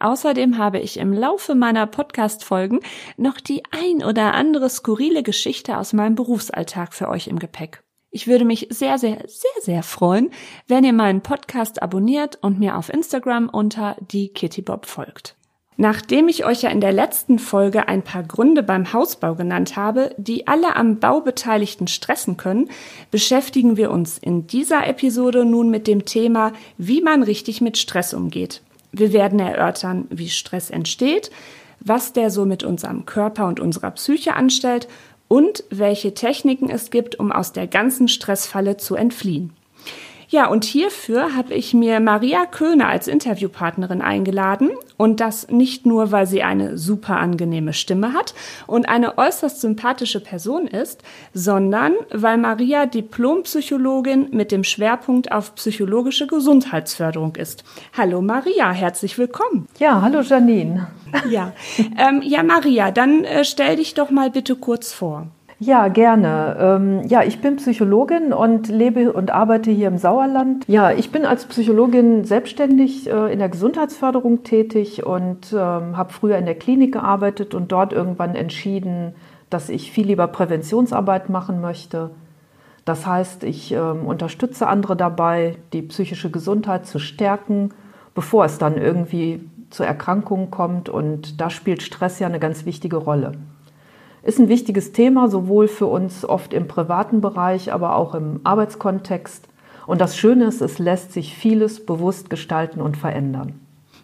Außerdem habe ich im Laufe meiner Podcast-Folgen noch die ein oder andere skurrile Geschichte aus meinem Berufsalltag für euch im Gepäck. Ich würde mich sehr, sehr, sehr, sehr freuen, wenn ihr meinen Podcast abonniert und mir auf Instagram unter die Kitty Bob folgt. Nachdem ich euch ja in der letzten Folge ein paar Gründe beim Hausbau genannt habe, die alle am Bau Beteiligten stressen können, beschäftigen wir uns in dieser Episode nun mit dem Thema, wie man richtig mit Stress umgeht. Wir werden erörtern, wie Stress entsteht, was der so mit unserem Körper und unserer Psyche anstellt und welche Techniken es gibt, um aus der ganzen Stressfalle zu entfliehen. Ja, und hierfür habe ich mir Maria Köhne als Interviewpartnerin eingeladen. Und das nicht nur, weil sie eine super angenehme Stimme hat und eine äußerst sympathische Person ist, sondern weil Maria Diplompsychologin mit dem Schwerpunkt auf psychologische Gesundheitsförderung ist. Hallo Maria, herzlich willkommen. Ja, hallo Janine. Ja, ähm, ja Maria, dann äh, stell dich doch mal bitte kurz vor. Ja, gerne. Ähm, ja, ich bin Psychologin und lebe und arbeite hier im Sauerland. Ja, ich bin als Psychologin selbstständig äh, in der Gesundheitsförderung tätig und ähm, habe früher in der Klinik gearbeitet und dort irgendwann entschieden, dass ich viel lieber Präventionsarbeit machen möchte. Das heißt, ich ähm, unterstütze andere dabei, die psychische Gesundheit zu stärken, bevor es dann irgendwie zu Erkrankungen kommt. Und da spielt Stress ja eine ganz wichtige Rolle. Ist ein wichtiges Thema, sowohl für uns oft im privaten Bereich, aber auch im Arbeitskontext. Und das Schöne ist, es lässt sich vieles bewusst gestalten und verändern.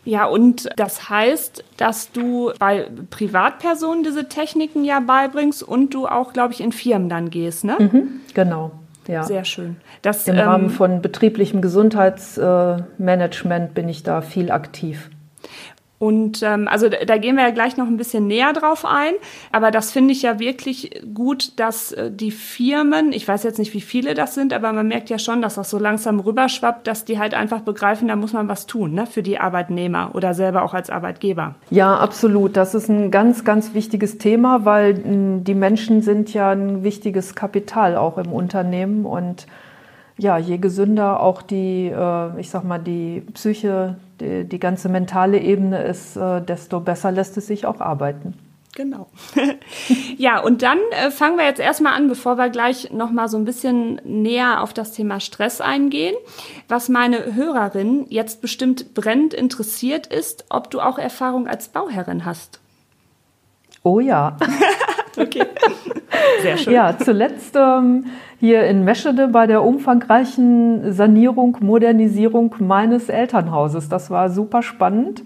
Ja, und das heißt, dass du bei Privatpersonen diese Techniken ja beibringst und du auch, glaube ich, in Firmen dann gehst, ne? Mhm, genau. Ja. Sehr schön. Das, Im ähm, Rahmen von betrieblichem Gesundheitsmanagement bin ich da viel aktiv. Und ähm, also da gehen wir ja gleich noch ein bisschen näher drauf ein. Aber das finde ich ja wirklich gut, dass äh, die Firmen, ich weiß jetzt nicht, wie viele das sind, aber man merkt ja schon, dass das so langsam rüberschwappt, dass die halt einfach begreifen, da muss man was tun ne, für die Arbeitnehmer oder selber auch als Arbeitgeber. Ja, absolut. Das ist ein ganz, ganz wichtiges Thema, weil mh, die Menschen sind ja ein wichtiges Kapital auch im Unternehmen und ja, je gesünder auch die, äh, ich sag mal, die Psyche, die, die ganze mentale Ebene ist, äh, desto besser lässt es sich auch arbeiten. Genau. ja, und dann äh, fangen wir jetzt erstmal an, bevor wir gleich nochmal so ein bisschen näher auf das Thema Stress eingehen. Was meine Hörerin jetzt bestimmt brennend interessiert ist, ob du auch Erfahrung als Bauherrin hast. Oh ja. okay. Sehr schön. Ja, zuletzt ähm, hier in Meschede bei der umfangreichen Sanierung, Modernisierung meines Elternhauses. Das war super spannend.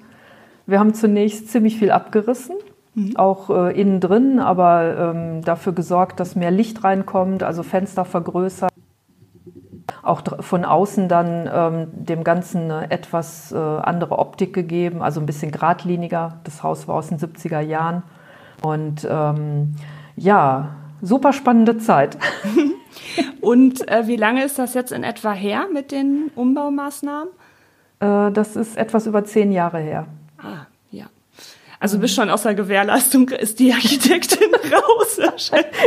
Wir haben zunächst ziemlich viel abgerissen, mhm. auch äh, innen drin, aber ähm, dafür gesorgt, dass mehr Licht reinkommt, also Fenster vergrößert. Auch von außen dann ähm, dem Ganzen eine etwas äh, andere Optik gegeben, also ein bisschen geradliniger. Das Haus war aus den 70er Jahren. Und ähm, ja, super spannende Zeit. Und äh, wie lange ist das jetzt in etwa her mit den Umbaumaßnahmen? Äh, das ist etwas über zehn Jahre her. Ah. Also bist schon aus der Gewährleistung, ist die Architektin raus.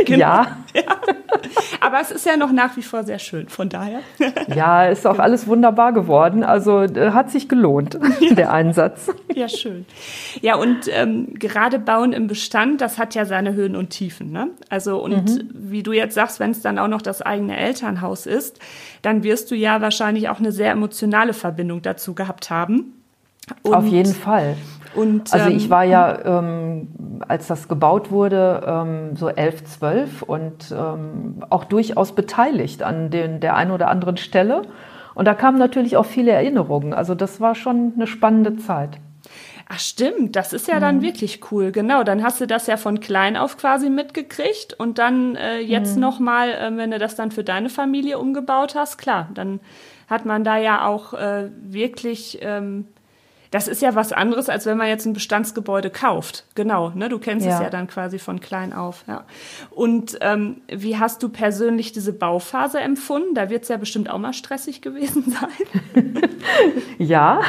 genau. Ja. ja. Aber es ist ja noch nach wie vor sehr schön, von daher. ja, ist auch alles wunderbar geworden. Also äh, hat sich gelohnt, ja. der Einsatz. Ja, schön. Ja, und ähm, gerade Bauen im Bestand, das hat ja seine Höhen und Tiefen. Ne? Also, und mhm. wie du jetzt sagst, wenn es dann auch noch das eigene Elternhaus ist, dann wirst du ja wahrscheinlich auch eine sehr emotionale Verbindung dazu gehabt haben. Und Auf jeden Fall. Und, also ich ähm, war ja, ähm, als das gebaut wurde, ähm, so elf, zwölf und ähm, auch durchaus beteiligt an den, der einen oder anderen Stelle. Und da kamen natürlich auch viele Erinnerungen. Also das war schon eine spannende Zeit. Ach stimmt, das ist ja dann mhm. wirklich cool. Genau, dann hast du das ja von klein auf quasi mitgekriegt und dann äh, jetzt mhm. nochmal, äh, wenn du das dann für deine Familie umgebaut hast, klar, dann hat man da ja auch äh, wirklich ähm, das ist ja was anderes, als wenn man jetzt ein Bestandsgebäude kauft. Genau, ne? Du kennst Ja. es ja dann quasi von klein auf. Ja. Und ähm, wie hast du persönlich diese Bauphase empfunden? Da wird es ja bestimmt auch mal stressig gewesen sein. Ja,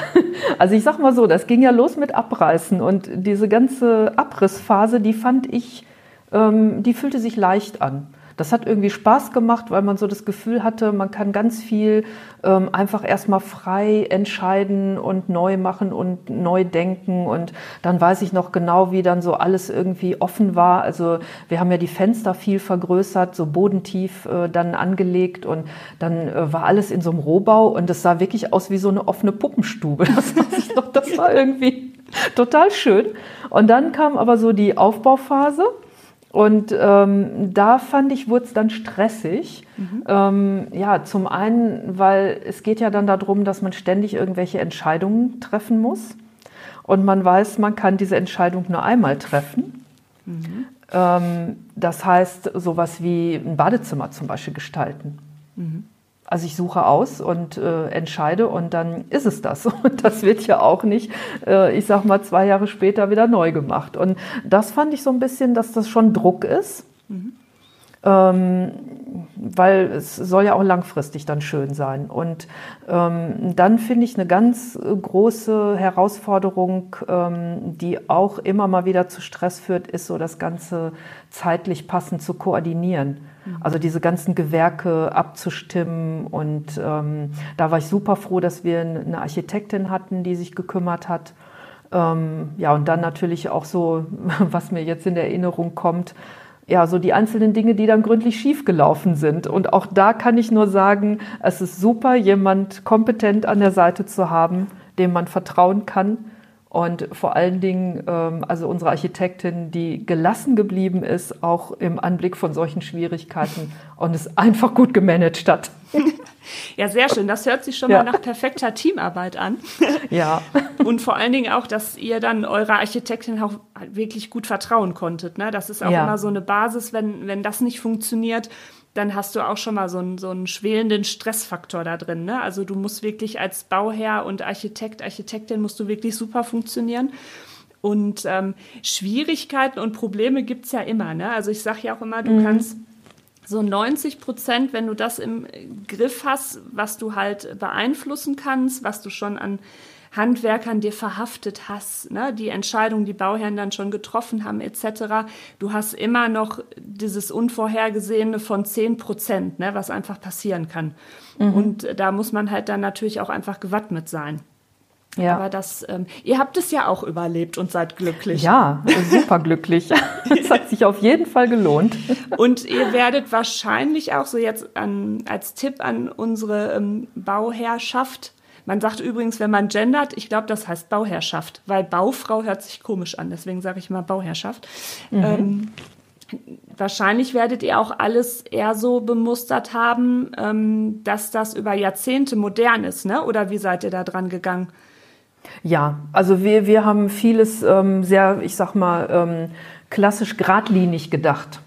also ich sag mal so, das ging ja los mit Abreißen und diese ganze Abrissphase, die fand ich, ähm, die fühlte sich leicht an. Das hat irgendwie Spaß gemacht, weil man so das Gefühl hatte, man kann ganz viel ähm, einfach erstmal frei entscheiden und neu machen und neu denken. Und dann weiß ich noch genau, wie dann so alles irgendwie offen war. Also wir haben ja die Fenster viel vergrößert, so bodentief äh, dann angelegt und dann äh, war alles in so einem Rohbau und es sah wirklich aus wie so eine offene Puppenstube. Das weiß ich noch, das war irgendwie total schön. Und dann kam aber so die Aufbauphase. Und ähm, da fand ich, wurde es dann stressig. Ähm, ja, zum einen, weil es geht ja dann darum, dass man ständig irgendwelche Entscheidungen treffen muss. Und man weiß, man kann diese Entscheidung nur einmal treffen. Ähm, das heißt, sowas wie ein Badezimmer zum Beispiel gestalten. Also ich suche aus und äh, entscheide und dann ist es das. Und das wird ja auch nicht, äh, ich sag mal, zwei Jahre später wieder neu gemacht. Und das fand ich so ein bisschen, dass das schon Druck ist. Ähm, weil es soll ja auch langfristig dann schön sein. Und ähm, dann finde ich eine ganz große Herausforderung, ähm, die auch immer mal wieder zu Stress führt, ist so das Ganze zeitlich passend zu koordinieren. Also diese ganzen Gewerke abzustimmen und ähm, da war ich super froh, dass wir eine Architektin hatten, die sich gekümmert hat. Ähm, ja, und dann natürlich auch so, was mir jetzt in Erinnerung kommt, ja, so die einzelnen Dinge, die dann gründlich schiefgelaufen sind. Und auch da kann ich nur sagen, es ist super, jemand kompetent an der Seite zu haben, dem man vertrauen kann. Und vor allen Dingen, ähm, also unsere Architektin, die gelassen geblieben ist, auch im Anblick von solchen Schwierigkeiten und es einfach gut gemanagt hat. Ja, sehr schön. Das hört sich schon Ja. mal nach perfekter Teamarbeit an. Ja, Und vor allen Dingen auch, dass ihr dann eurer Architektin auch wirklich gut vertrauen konntet. Ne? Das ist auch Ja. immer so eine Basis, wenn, wenn das nicht funktioniert, dann hast du auch schon mal so einen, so einen schwelenden Stressfaktor da drin. Ne? Also du musst wirklich als Bauherr und Architekt, Architektin musst du wirklich super funktionieren. Und ähm, Schwierigkeiten und Probleme gibt's ja immer. Ne? Also ich sage ja auch immer, du kannst so 90 Prozent, wenn du das im Griff hast, was du halt beeinflussen kannst, was du schon an Handwerkern dir verhaftet hast, ne, die Entscheidungen, die Bauherren dann schon getroffen haben, etc. Du hast immer noch dieses Unvorhergesehene von 10 Prozent, ne, was einfach passieren kann. Und da muss man halt dann natürlich auch einfach gewappnet sein. ja. Aber das, ähm, ihr habt es ja auch überlebt und seid glücklich. Ja, super glücklich. Es hat sich auf jeden Fall gelohnt. Und ihr werdet wahrscheinlich auch so jetzt an, als Tipp an unsere ähm, Bauherrschaft. Man sagt übrigens, wenn man gendert, ich glaube, das heißt Bauherrschaft, weil Baufrau hört sich komisch an, deswegen sage ich mal Bauherrschaft. Ähm, wahrscheinlich werdet ihr auch alles eher so bemustert haben, ähm, dass das über Jahrzehnte modern ist, ne? Oder wie seid ihr da dran gegangen? Ja, also wir, wir haben vieles ähm, sehr, ich sag mal, ähm, klassisch geradlinig gedacht.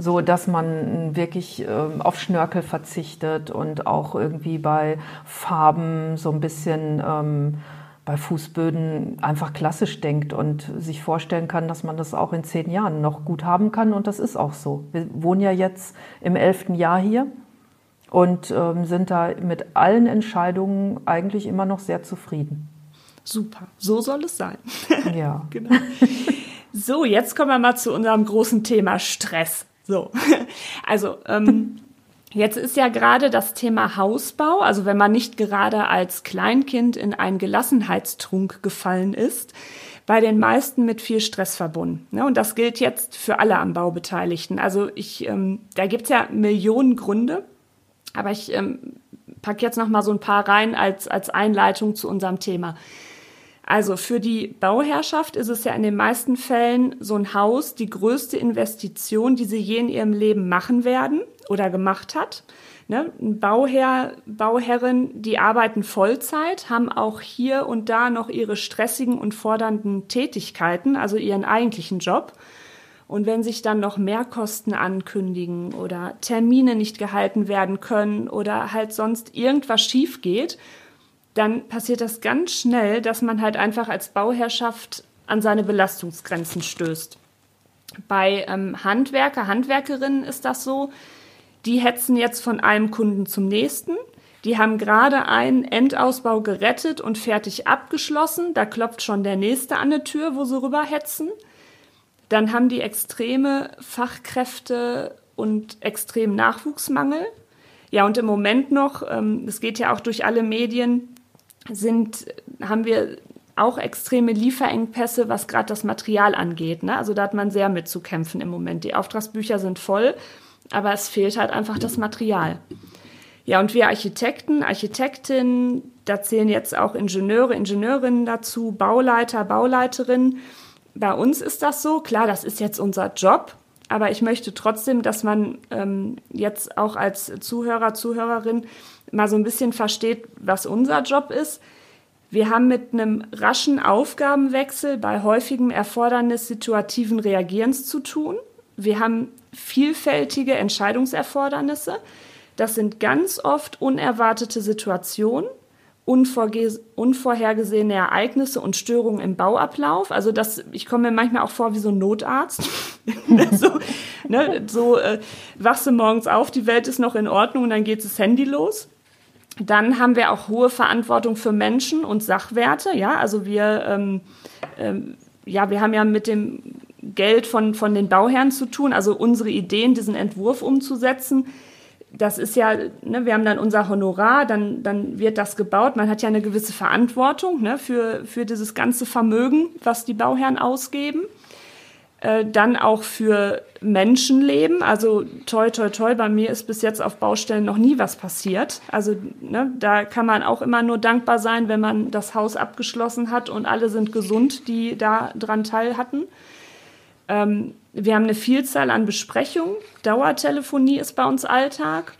So, dass man wirklich ähm, auf Schnörkel verzichtet und auch irgendwie bei Farben so ein bisschen ähm, bei Fußböden einfach klassisch denkt und sich vorstellen kann, dass man das auch in zehn Jahren noch gut haben kann. Und das ist auch so. Wir wohnen ja jetzt im elften Jahr hier und ähm, sind da mit allen Entscheidungen eigentlich immer noch sehr zufrieden. Super, so soll es sein. Ja. Genau. So, jetzt kommen wir mal zu unserem großen Thema Stress. So, also ähm, jetzt ist ja gerade das Thema Hausbau, also wenn man nicht gerade als Kleinkind in einen Gelassenheitstrunk gefallen ist, bei den meisten mit viel Stress verbunden. Ne? Und das gilt jetzt für alle am Bau Beteiligten. Also ich, ähm, da gibt's ja Millionen Gründe, aber ich ähm, pack jetzt noch mal so ein paar rein als, als Einleitung zu unserem Thema. Also für die Bauherrschaft ist es ja in den meisten Fällen so ein Haus die größte Investition, die sie je in ihrem Leben machen werden oder gemacht hat. Ne? Bauherr, Bauherren, die arbeiten Vollzeit, haben auch hier und da noch ihre stressigen und fordernden Tätigkeiten, also ihren eigentlichen Job. Und wenn sich dann noch Mehrkosten ankündigen oder Termine nicht gehalten werden können oder halt sonst irgendwas schief geht, dann passiert das ganz schnell, dass man halt einfach als Bauherrschaft an seine Belastungsgrenzen stößt. Bei ähm, Handwerker, Handwerkerinnen ist das so, die hetzen jetzt von einem Kunden zum nächsten. Die haben gerade einen Endausbau gerettet und fertig abgeschlossen. Da klopft schon der nächste an der Tür, wo sie rüber hetzen. Dann haben die extreme Fachkräfte und extremen Nachwuchsmangel. Ja, und im Moment noch, ähm, es geht ja auch durch alle Medien, sind, haben wir auch extreme Lieferengpässe, was gerade das Material angeht. Ne? Also da hat man sehr mit zu kämpfen im Moment. Die Auftragsbücher sind voll, aber es fehlt halt einfach das Material. Ja, und wir Architekten, Architektinnen, da zählen jetzt auch Ingenieure, Ingenieurinnen dazu, Bauleiter, Bauleiterinnen. Bei uns ist das so, klar, das ist jetzt unser Job, aber ich möchte trotzdem, dass man ähm, jetzt auch als Zuhörer, Zuhörerin mal so ein bisschen versteht, was unser Job ist. Wir haben mit einem raschen Aufgabenwechsel bei häufigem Erfordernis situativen Reagierens zu tun. Wir haben vielfältige Entscheidungserfordernisse. Das sind ganz oft unerwartete Situationen, unvorhergesehene Ereignisse und Störungen im Bauablauf. Also das, ich komme mir manchmal auch vor wie so ein Notarzt. so ne, so äh, wachst du morgens auf, die Welt ist noch in Ordnung und dann geht das Handy los. Dann haben wir auch hohe Verantwortung für Menschen und Sachwerte. Ja, also wir, ähm, ähm, ja, wir haben ja mit dem Geld von, von den Bauherren zu tun, also unsere Ideen, diesen Entwurf umzusetzen. Das ist ja, ne, wir haben dann unser Honorar, dann, dann wird das gebaut. Man hat ja eine gewisse Verantwortung ne, für, für dieses ganze Vermögen, was die Bauherren ausgeben. Äh, dann auch für Menschenleben. Also toi, toi, toi, bei mir ist bis jetzt auf Baustellen noch nie was passiert. Also ne, da kann man auch immer nur dankbar sein, wenn man das Haus abgeschlossen hat und alle sind gesund, die da dran teil hatten. Ähm, wir haben eine Vielzahl an Besprechungen. Dauertelefonie ist bei uns Alltag.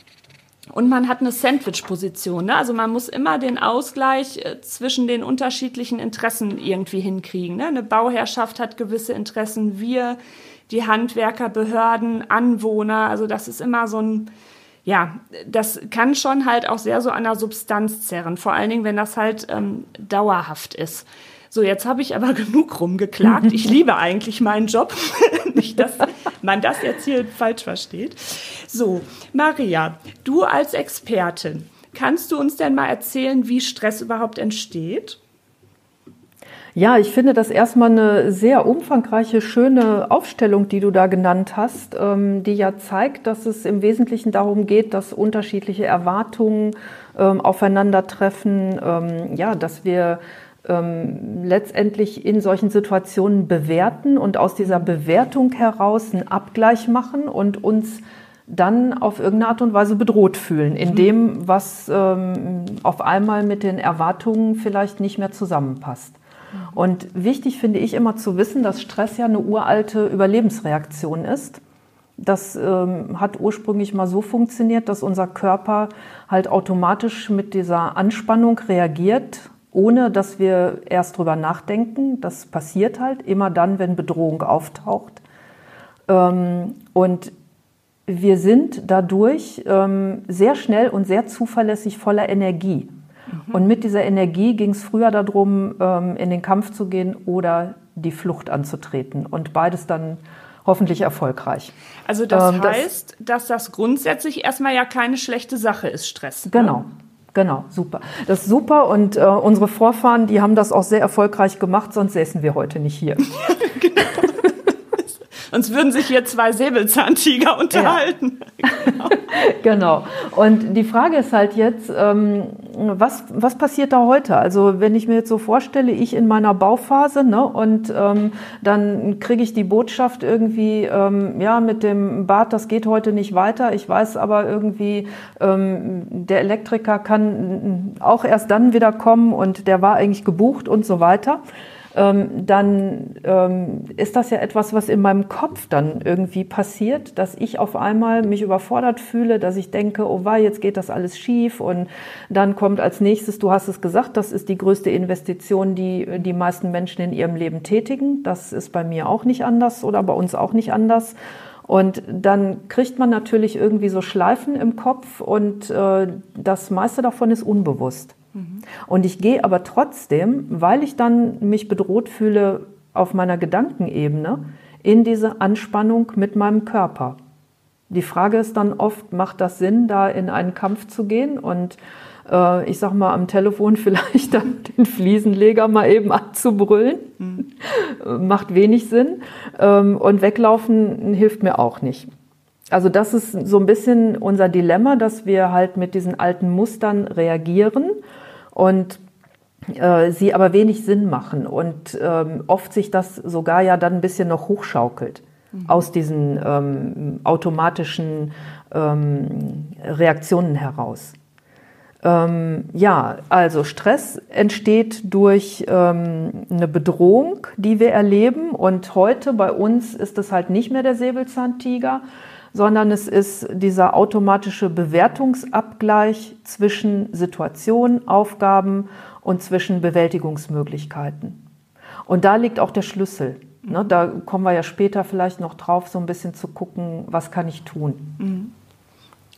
Und man hat eine Sandwich-Position. Ne? Also man muss immer den Ausgleich äh, zwischen den unterschiedlichen Interessen irgendwie hinkriegen. Ne? Eine Bauherrschaft hat gewisse Interessen, wir, die Handwerker, Behörden, Anwohner. Also das ist immer so ein, ja, das kann schon halt auch sehr so an der Substanz zerren. Vor allen Dingen, wenn das halt ähm, dauerhaft ist. So, jetzt habe ich aber genug rumgeklagt. Ich liebe eigentlich meinen Job. Nicht, dass man das jetzt hier falsch versteht. So, Maria, du als Expertin, kannst du uns denn mal erzählen, wie Stress überhaupt entsteht? Ja, ich finde das erstmal eine sehr umfangreiche, schöne Aufstellung, die du da genannt hast, ähm, die ja zeigt, dass es im Wesentlichen darum geht, dass unterschiedliche Erwartungen ähm, aufeinandertreffen, ähm, ja, dass wir ähm, letztendlich in solchen Situationen bewerten und aus dieser Bewertung heraus einen Abgleich machen und uns dann auf irgendeine Art und Weise bedroht fühlen, in mhm. dem, was ähm, auf einmal mit den Erwartungen vielleicht nicht mehr zusammenpasst. Mhm. Und wichtig finde ich immer zu wissen, dass Stress ja eine uralte Überlebensreaktion ist. Das ähm, hat ursprünglich mal so funktioniert, dass unser Körper halt automatisch mit dieser Anspannung reagiert ohne dass wir erst drüber nachdenken. Das passiert halt immer dann, wenn Bedrohung auftaucht. Ähm, und wir sind dadurch ähm, sehr schnell und sehr zuverlässig voller Energie. Mhm. Und mit dieser Energie ging es früher darum, ähm, in den Kampf zu gehen oder die Flucht anzutreten. Und beides dann hoffentlich erfolgreich. Also das ähm, heißt, das, dass das grundsätzlich erstmal ja keine schlechte Sache ist, Stress. Ne? Genau. Super. Das ist super und äh, unsere Vorfahren, die haben das auch sehr erfolgreich gemacht, sonst säßen wir heute nicht hier. genau. Sonst würden sich hier zwei Säbelzahntiger unterhalten. Ja. Genau. genau. Und die Frage ist halt jetzt, ähm, was, was passiert da heute? Also wenn ich mir jetzt so vorstelle, ich in meiner Bauphase ne, und ähm, dann kriege ich die Botschaft irgendwie, ähm, ja, mit dem Bad, das geht heute nicht weiter. Ich weiß aber irgendwie, ähm, der Elektriker kann auch erst dann wieder kommen und der war eigentlich gebucht und so weiter ähm, dann ähm, ist das ja etwas, was in meinem Kopf dann irgendwie passiert, dass ich auf einmal mich überfordert fühle, dass ich denke, oh wei, jetzt geht das alles schief und dann kommt als nächstes, du hast es gesagt, das ist die größte Investition, die die meisten Menschen in ihrem Leben tätigen. Das ist bei mir auch nicht anders oder bei uns auch nicht anders. Und dann kriegt man natürlich irgendwie so Schleifen im Kopf und äh, das meiste davon ist unbewusst. Mhm. Und ich gehe aber trotzdem, weil ich dann mich bedroht fühle auf meiner Gedankenebene, in diese Anspannung mit meinem Körper. Die Frage ist dann oft, macht das Sinn, da in einen Kampf zu gehen und äh, ich sag mal am Telefon vielleicht dann den Fliesenleger mal eben anzubrüllen? Mhm. macht wenig Sinn. Ähm, und weglaufen hilft mir auch nicht. Also das ist so ein bisschen unser Dilemma, dass wir halt mit diesen alten Mustern reagieren und äh, sie aber wenig Sinn machen und ähm, oft sich das sogar ja dann ein bisschen noch hochschaukelt mhm. aus diesen ähm, automatischen ähm, Reaktionen heraus. Ähm, ja, also Stress entsteht durch ähm, eine Bedrohung, die wir erleben. Und heute bei uns ist es halt nicht mehr der Säbelzahntiger, sondern es ist dieser automatische Bewertungsabgleich zwischen Situationen, Aufgaben und zwischen Bewältigungsmöglichkeiten. Und da liegt auch der Schlüssel. Ne, da kommen wir ja später vielleicht noch drauf, so ein bisschen zu gucken, was kann ich tun. Mhm.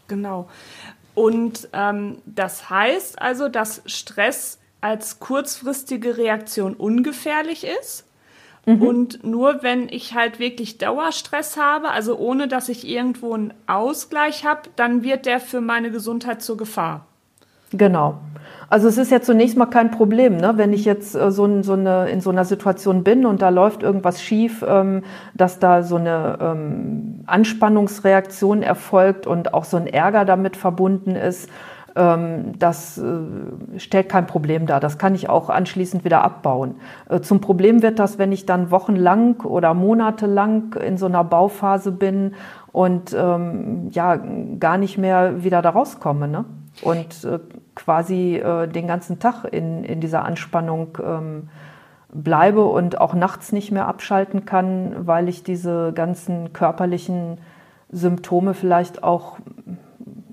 Genau. Und ähm, das heißt also, dass Stress als kurzfristige Reaktion ungefährlich ist. Mhm. Und nur wenn ich halt wirklich Dauerstress habe, also ohne dass ich irgendwo einen Ausgleich habe, dann wird der für meine Gesundheit zur Gefahr. Genau. Also es ist ja zunächst mal kein Problem, ne? wenn ich jetzt äh, so, so, eine, in so einer Situation bin und da läuft irgendwas schief, ähm, dass da so eine ähm, Anspannungsreaktion erfolgt und auch so ein Ärger damit verbunden ist. Ähm, das äh, stellt kein Problem dar. Das kann ich auch anschließend wieder abbauen. Äh, zum Problem wird das, wenn ich dann wochenlang oder monatelang in so einer Bauphase bin und ähm, ja gar nicht mehr wieder da rauskomme. Ne? und äh, quasi äh, den ganzen Tag in, in dieser Anspannung ähm, bleibe und auch nachts nicht mehr abschalten kann, weil ich diese ganzen körperlichen Symptome vielleicht auch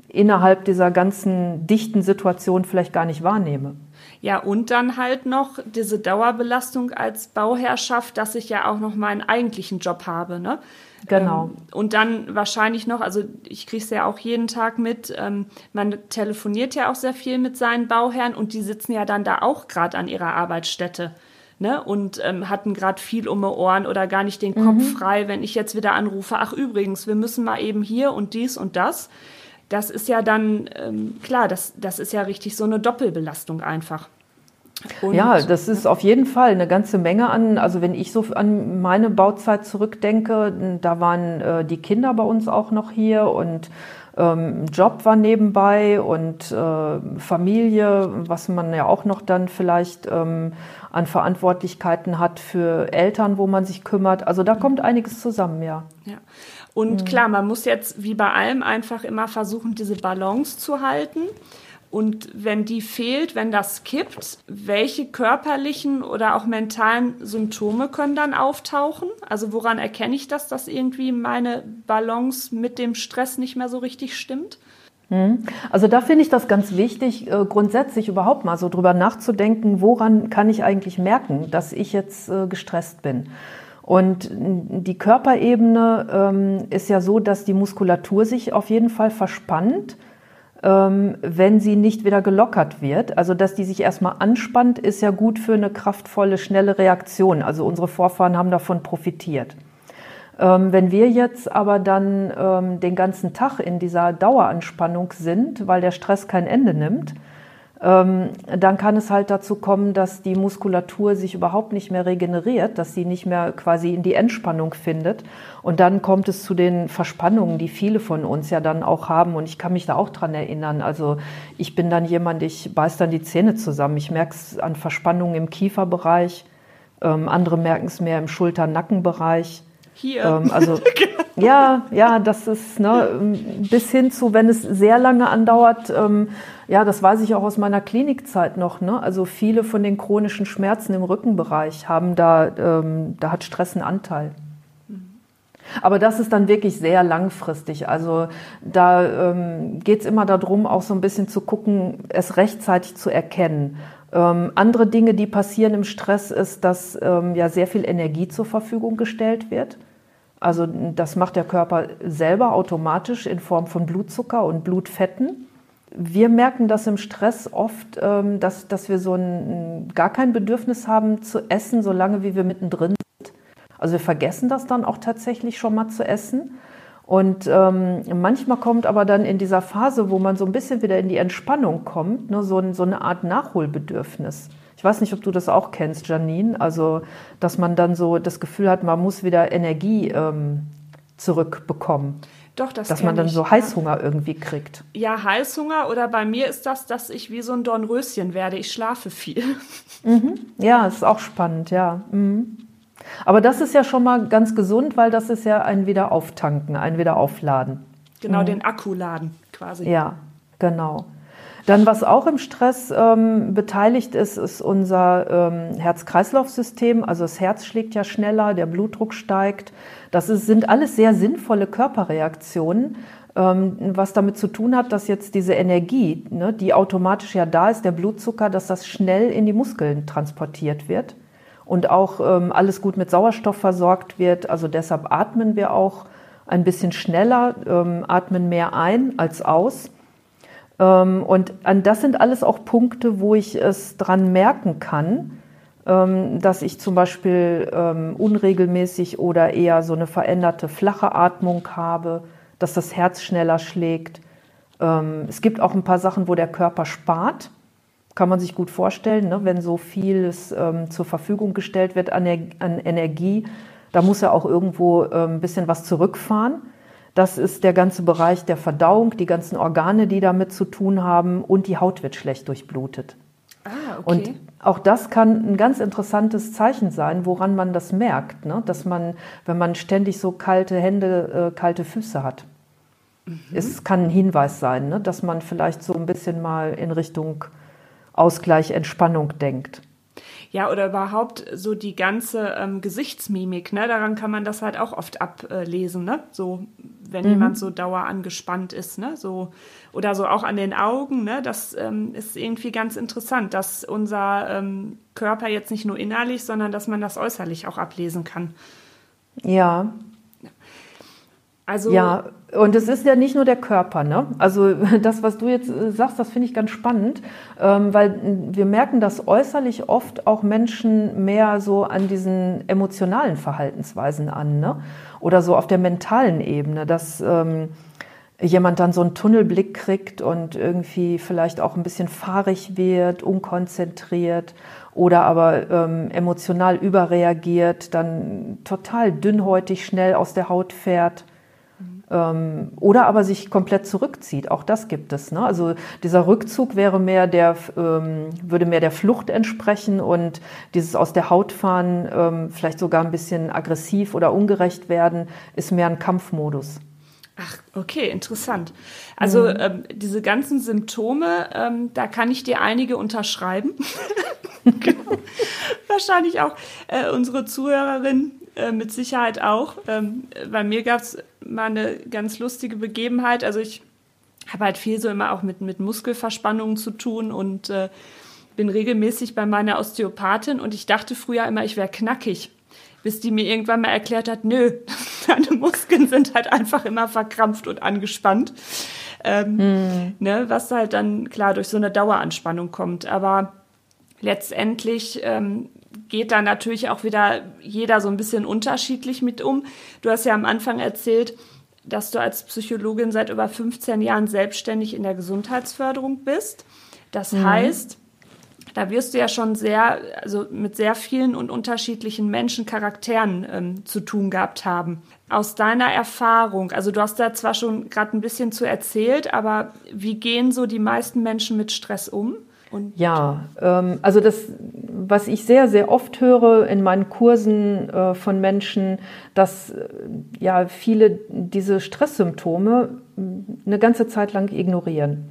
innerhalb dieser ganzen dichten Situation vielleicht gar nicht wahrnehme. Ja, und dann halt noch diese Dauerbelastung als Bauherrschaft, dass ich ja auch noch meinen eigentlichen Job habe. Ne? Genau. Ähm, und dann wahrscheinlich noch, also ich kriege es ja auch jeden Tag mit, ähm, man telefoniert ja auch sehr viel mit seinen Bauherren und die sitzen ja dann da auch gerade an ihrer Arbeitsstätte. Ne, und ähm, hatten gerade viel um die Ohren oder gar nicht den Kopf mhm. frei, wenn ich jetzt wieder anrufe, ach übrigens, wir müssen mal eben hier und dies und das. Das ist ja dann, ähm, klar, das, das ist ja richtig so eine Doppelbelastung einfach. Und ja, das ist auf jeden Fall eine ganze Menge an. Also wenn ich so an meine Bauzeit zurückdenke, da waren äh, die Kinder bei uns auch noch hier und ähm, Job war nebenbei und äh, Familie, was man ja auch noch dann vielleicht ähm, an Verantwortlichkeiten hat für Eltern, wo man sich kümmert. Also da kommt einiges zusammen, ja. ja. Und mhm. klar, man muss jetzt wie bei allem einfach immer versuchen, diese Balance zu halten. Und wenn die fehlt, wenn das kippt, welche körperlichen oder auch mentalen Symptome können dann auftauchen? Also woran erkenne ich das, dass irgendwie meine Balance mit dem Stress nicht mehr so richtig stimmt? Hm. Also da finde ich das ganz wichtig, äh, grundsätzlich überhaupt mal so drüber nachzudenken, woran kann ich eigentlich merken, dass ich jetzt äh, gestresst bin. Und die Körperebene ähm, ist ja so, dass die Muskulatur sich auf jeden Fall verspannt wenn sie nicht wieder gelockert wird. Also dass die sich erstmal anspannt, ist ja gut für eine kraftvolle, schnelle Reaktion. Also unsere Vorfahren haben davon profitiert. Ähm, wenn wir jetzt aber dann ähm, den ganzen Tag in dieser Daueranspannung sind, weil der Stress kein Ende nimmt, ähm, dann kann es halt dazu kommen, dass die Muskulatur sich überhaupt nicht mehr regeneriert, dass sie nicht mehr quasi in die Entspannung findet. Und dann kommt es zu den Verspannungen, die viele von uns ja dann auch haben. Und ich kann mich da auch dran erinnern. Also ich bin dann jemand, ich beiß dann die Zähne zusammen. Ich merke es an Verspannungen im Kieferbereich. Ähm, andere merken es mehr im Schulter-Nackenbereich. Hier. Ähm, also ja, ja, das ist ne, bis hin zu, wenn es sehr lange andauert. Ähm, ja, das weiß ich auch aus meiner Klinikzeit noch. Ne? Also viele von den chronischen Schmerzen im Rückenbereich haben da, ähm, da hat Stress einen Anteil. Aber das ist dann wirklich sehr langfristig. Also da ähm, geht es immer darum, auch so ein bisschen zu gucken, es rechtzeitig zu erkennen. Ähm, andere Dinge, die passieren im Stress, ist, dass ähm, ja sehr viel Energie zur Verfügung gestellt wird. Also das macht der Körper selber automatisch in Form von Blutzucker und Blutfetten. wir merken das im Stress oft, ähm, dass, dass wir so ein, gar kein Bedürfnis haben zu essen, solange wie wir mittendrin sind. Also wir vergessen das dann auch tatsächlich schon mal zu essen. Und ähm, manchmal kommt aber dann in dieser Phase, wo man so ein bisschen wieder in die Entspannung kommt, ne, so, so eine Art Nachholbedürfnis. Ich weiß nicht, ob du das auch kennst, Janine. Also, dass man dann so das Gefühl hat, man muss wieder Energie ähm, zurückbekommen. Doch, das Dass man dann ich, so Heißhunger irgendwie kriegt. Ja, Heißhunger oder bei mir ist das, dass ich wie so ein Dornröschen werde. Ich schlafe viel. Mhm. Ja, ist auch spannend, ja. Mhm. Aber das ist ja schon mal ganz gesund, weil das ist ja ein Wiederauftanken, ein Wiederaufladen. Genau, mhm. den Akku laden quasi. Ja, genau. Dann, was auch im Stress ähm, beteiligt ist, ist unser ähm, Herz-Kreislauf-System. Also das Herz schlägt ja schneller, der Blutdruck steigt. Das ist, sind alles sehr sinnvolle Körperreaktionen, ähm, was damit zu tun hat, dass jetzt diese Energie, ne, die automatisch ja da ist, der Blutzucker, dass das schnell in die Muskeln transportiert wird und auch ähm, alles gut mit Sauerstoff versorgt wird. Also deshalb atmen wir auch ein bisschen schneller, ähm, atmen mehr ein als aus. Ähm, und das sind alles auch Punkte, wo ich es dran merken kann, ähm, dass ich zum Beispiel ähm, unregelmäßig oder eher so eine veränderte flache Atmung habe, dass das Herz schneller schlägt. Es gibt auch ein paar Sachen, wo der Körper spart. Kann man sich gut vorstellen, ne? wenn so vieles zur Verfügung gestellt wird an, Energie, da muss er auch irgendwo ein bisschen was zurückfahren. Das ist der ganze Bereich der Verdauung, die ganzen Organe, die damit zu tun haben und die Haut wird schlecht durchblutet. Ah, okay. Und auch das kann ein ganz interessantes Zeichen sein, woran man das merkt, ne? dass man, wenn man ständig so kalte Hände, äh, kalte Füße hat. Mhm. Es kann ein Hinweis sein, ne? dass man vielleicht so ein bisschen mal in Richtung Ausgleich, Entspannung denkt. Ja, oder überhaupt so die ganze ähm, Gesichtsmimik, ne? Daran kann man das halt auch oft ablesen, ne? So, wenn mhm. jemand so dauer angespannt ist, ne? So, oder so auch an den Augen, ne? Das ähm, ist irgendwie ganz interessant, dass unser ähm, Körper jetzt nicht nur innerlich, sondern dass man das äußerlich auch ablesen kann. Ja, also ja, und es ist ja nicht nur der Körper. Ne? Also das, was du jetzt äh, sagst, das finde ich ganz spannend, ähm, weil wir merken, dass äußerlich oft auch Menschen mehr so an diesen emotionalen Verhaltensweisen an ne? oder so auf der mentalen Ebene, dass ähm, jemand dann so einen Tunnelblick kriegt und irgendwie vielleicht auch ein bisschen fahrig wird, unkonzentriert oder aber ähm, emotional überreagiert, dann total dünnhäutig schnell aus der Haut fährt oder aber sich komplett zurückzieht. Auch das gibt es. Ne? Also dieser Rückzug wäre mehr der, ähm, würde mehr der Flucht entsprechen und dieses aus der Haut fahren, ähm, vielleicht sogar ein bisschen aggressiv oder ungerecht werden, ist mehr ein Kampfmodus. Ach, okay, interessant. Also mhm. ähm, diese ganzen Symptome, ähm, da kann ich dir einige unterschreiben. genau. Wahrscheinlich auch äh, unsere Zuhörerin äh, mit Sicherheit auch. Ähm, bei mir gab es mal eine ganz lustige Begebenheit. Also ich habe halt viel so immer auch mit, mit Muskelverspannungen zu tun und äh, bin regelmäßig bei meiner Osteopathin und ich dachte früher immer, ich wäre knackig. Bis die mir irgendwann mal erklärt hat, nö, deine Muskeln sind halt einfach immer verkrampft und angespannt. Ähm, hm. ne, was halt dann klar durch so eine Daueranspannung kommt. Aber letztendlich ähm, geht da natürlich auch wieder jeder so ein bisschen unterschiedlich mit um. Du hast ja am Anfang erzählt, dass du als Psychologin seit über 15 Jahren selbstständig in der Gesundheitsförderung bist. Das mhm. heißt, da wirst du ja schon sehr, also mit sehr vielen und unterschiedlichen Menschencharakteren ähm, zu tun gehabt haben. Aus deiner Erfahrung, also du hast da zwar schon gerade ein bisschen zu erzählt, aber wie gehen so die meisten Menschen mit Stress um? Und ja, ähm, also das, was ich sehr, sehr oft höre in meinen Kursen äh, von Menschen, dass äh, ja viele diese Stresssymptome äh, eine ganze Zeit lang ignorieren.